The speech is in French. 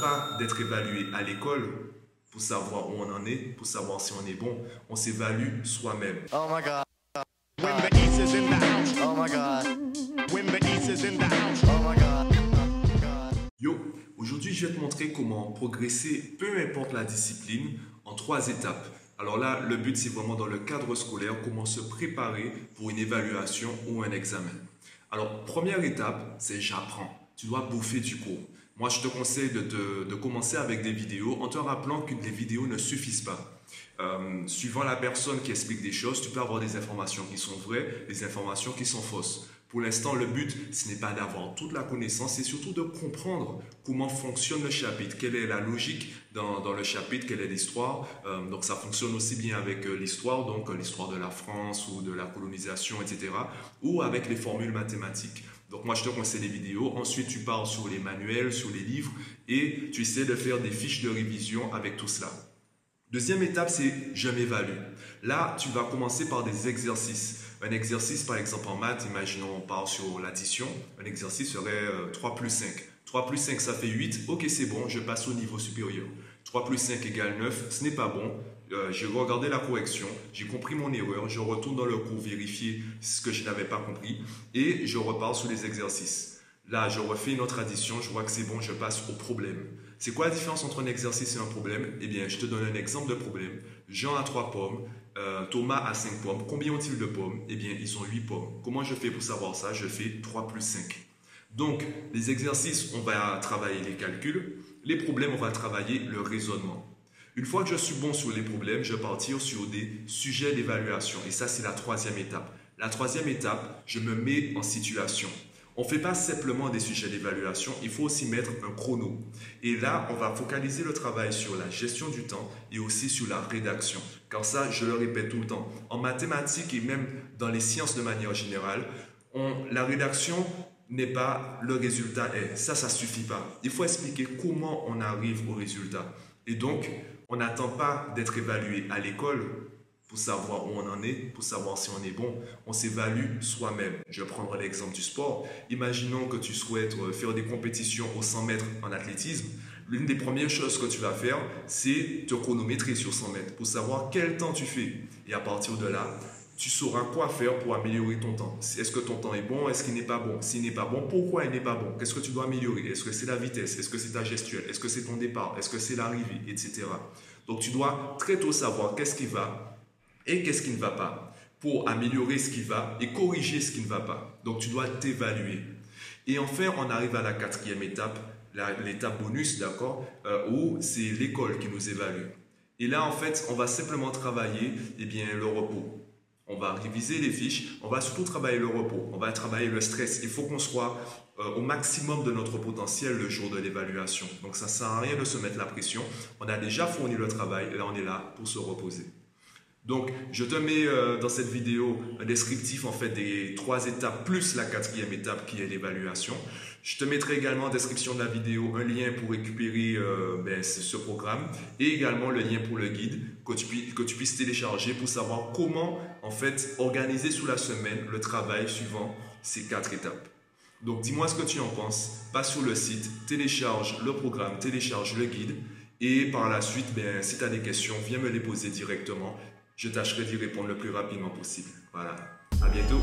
pas d'être évalué à l'école pour savoir où on en est, pour savoir si on est bon. On s'évalue soi-même. Oh my god. When the East is in the house. Oh my god. When the East is in the house. Oh my god. Yo, aujourd'hui je vais te montrer comment progresser, peu importe la discipline, en trois étapes. Alors là, le but c'est vraiment dans le cadre scolaire, comment se préparer pour une évaluation ou un examen. Alors, première étape, c'est j'apprends. Tu dois bouffer du cours. Moi, je te conseille de, commencer avec des vidéos en te rappelant que les vidéos ne suffisent pas. Euh, suivant la personne qui explique des choses, tu peux avoir des informations qui sont vraies, des informations qui sont fausses. Pour l'instant, le but, ce n'est pas d'avoir toute la connaissance, c'est surtout de comprendre comment fonctionne le chapitre, quelle est la logique dans, le chapitre, quelle est l'histoire. Euh, donc ça fonctionne aussi bien avec euh, l'histoire, donc l'histoire de la France ou de la colonisation, etc., ou avec les formules mathématiques. Donc moi, je te conseille les vidéos. Ensuite, tu pars sur les manuels, sur les livres, et tu essaies de faire des fiches de révision avec tout cela. Deuxième étape, c'est je m'évalue. Là, tu vas commencer par des exercices. Un exercice, par exemple, en maths, imaginons on part sur l'addition. Un exercice serait 3 euh, plus 5. 3 plus 5, ça fait 8. Ok, c'est bon, je passe au niveau supérieur. 3 plus 5 égale 9, ce n'est pas bon. Euh, j'ai regardé la correction, j'ai compris mon erreur, je retourne dans le cours vérifier ce que je n'avais pas compris et je repars sur les exercices. Là, je refais une autre addition, je vois que c'est bon, je passe au problème. C'est quoi la différence entre un exercice et un problème? Eh bien, je te donne un exemple de problème. Jean a 3 pommes, euh, Thomas a 5 pommes. Combien ont-ils de pommes? Eh bien, ils ont 8 pommes. Comment je fais pour savoir ça? Je fais 3 plus 5. Donc, les exercices, on va travailler les calculs. Les problèmes, on va travailler le raisonnement. Une fois que je suis bon sur les problèmes, je vais partir sur des sujets d'évaluation. Et ça, c'est la troisième étape. La troisième étape, je me mets en situation. On ne fait pas simplement des sujets d'évaluation, il faut aussi mettre un chrono. Et là, on va focaliser le travail sur la gestion du temps et aussi sur la rédaction. Car ça, je le répète tout le temps. En mathématiques et même dans les sciences de manière générale, la rédaction n'est pas le résultat est. Ça, ça suffit pas. Il faut expliquer comment on arrive au résultat. Et donc, on n'attend pas d'être évalué à l'école pour savoir où on en est, pour savoir si on est bon. On s'évalue soi-même. Je prendrai l'exemple du sport. Imaginons que tu souhaites euh, faire des compétitions au 100 mètres en athlétisme. L'une des premières choses que tu vas faire, c'est te chronométrer sur 100 mètres pour savoir quel temps tu fais. Et à partir de là, tu sauras quoi faire pour améliorer ton temps. Est-ce que ton temps est bon? Est-ce qu'il n'est pas bon? S'il n'est pas bon, pourquoi il n'est pas bon? Qu'est-ce que tu dois améliorer? Est-ce que c'est la vitesse? Est-ce que c'est ta gestuelle? Est-ce que c'est ton départ? Est-ce que c'est l'arrivée? Etc. Donc tu dois très tôt savoir qu'est-ce qui va et qu'est-ce qui ne va pas pour améliorer ce qui va et corriger ce qui ne va pas. Donc tu dois t'évaluer. Et enfin, on arrive à la quatrième étape, l'étape bonus, d'accord, euh, où c'est l'école qui nous évalue. Et là, en fait, on va simplement travailler eh bien, le repos. On va réviser les fiches, on va surtout travailler le repos, on va travailler le stress. Il faut qu'on soit euh, au maximum de notre potentiel le jour de l'évaluation. Donc ça ne sert à rien de se mettre la pression. On a déjà fourni le travail là on est là pour se reposer. Donc, je te mets euh, dans cette vidéo un descriptif en fait des trois étapes plus la quatrième étape qui est l'évaluation. Je te mettrai également en description de la vidéo un lien pour récupérer euh, ben, ce programme et également le lien pour le guide que tu, puisses, télécharger pour savoir comment en fait organiser sous la semaine le travail suivant ces quatre étapes. Donc, dis-moi ce que tu en penses. Passe sur le site, télécharge le programme, télécharge le guide. Et par la suite, ben, si tu as des questions, viens me les poser directement je tâcherai d'y répondre le plus rapidement possible. Voilà. À bientôt.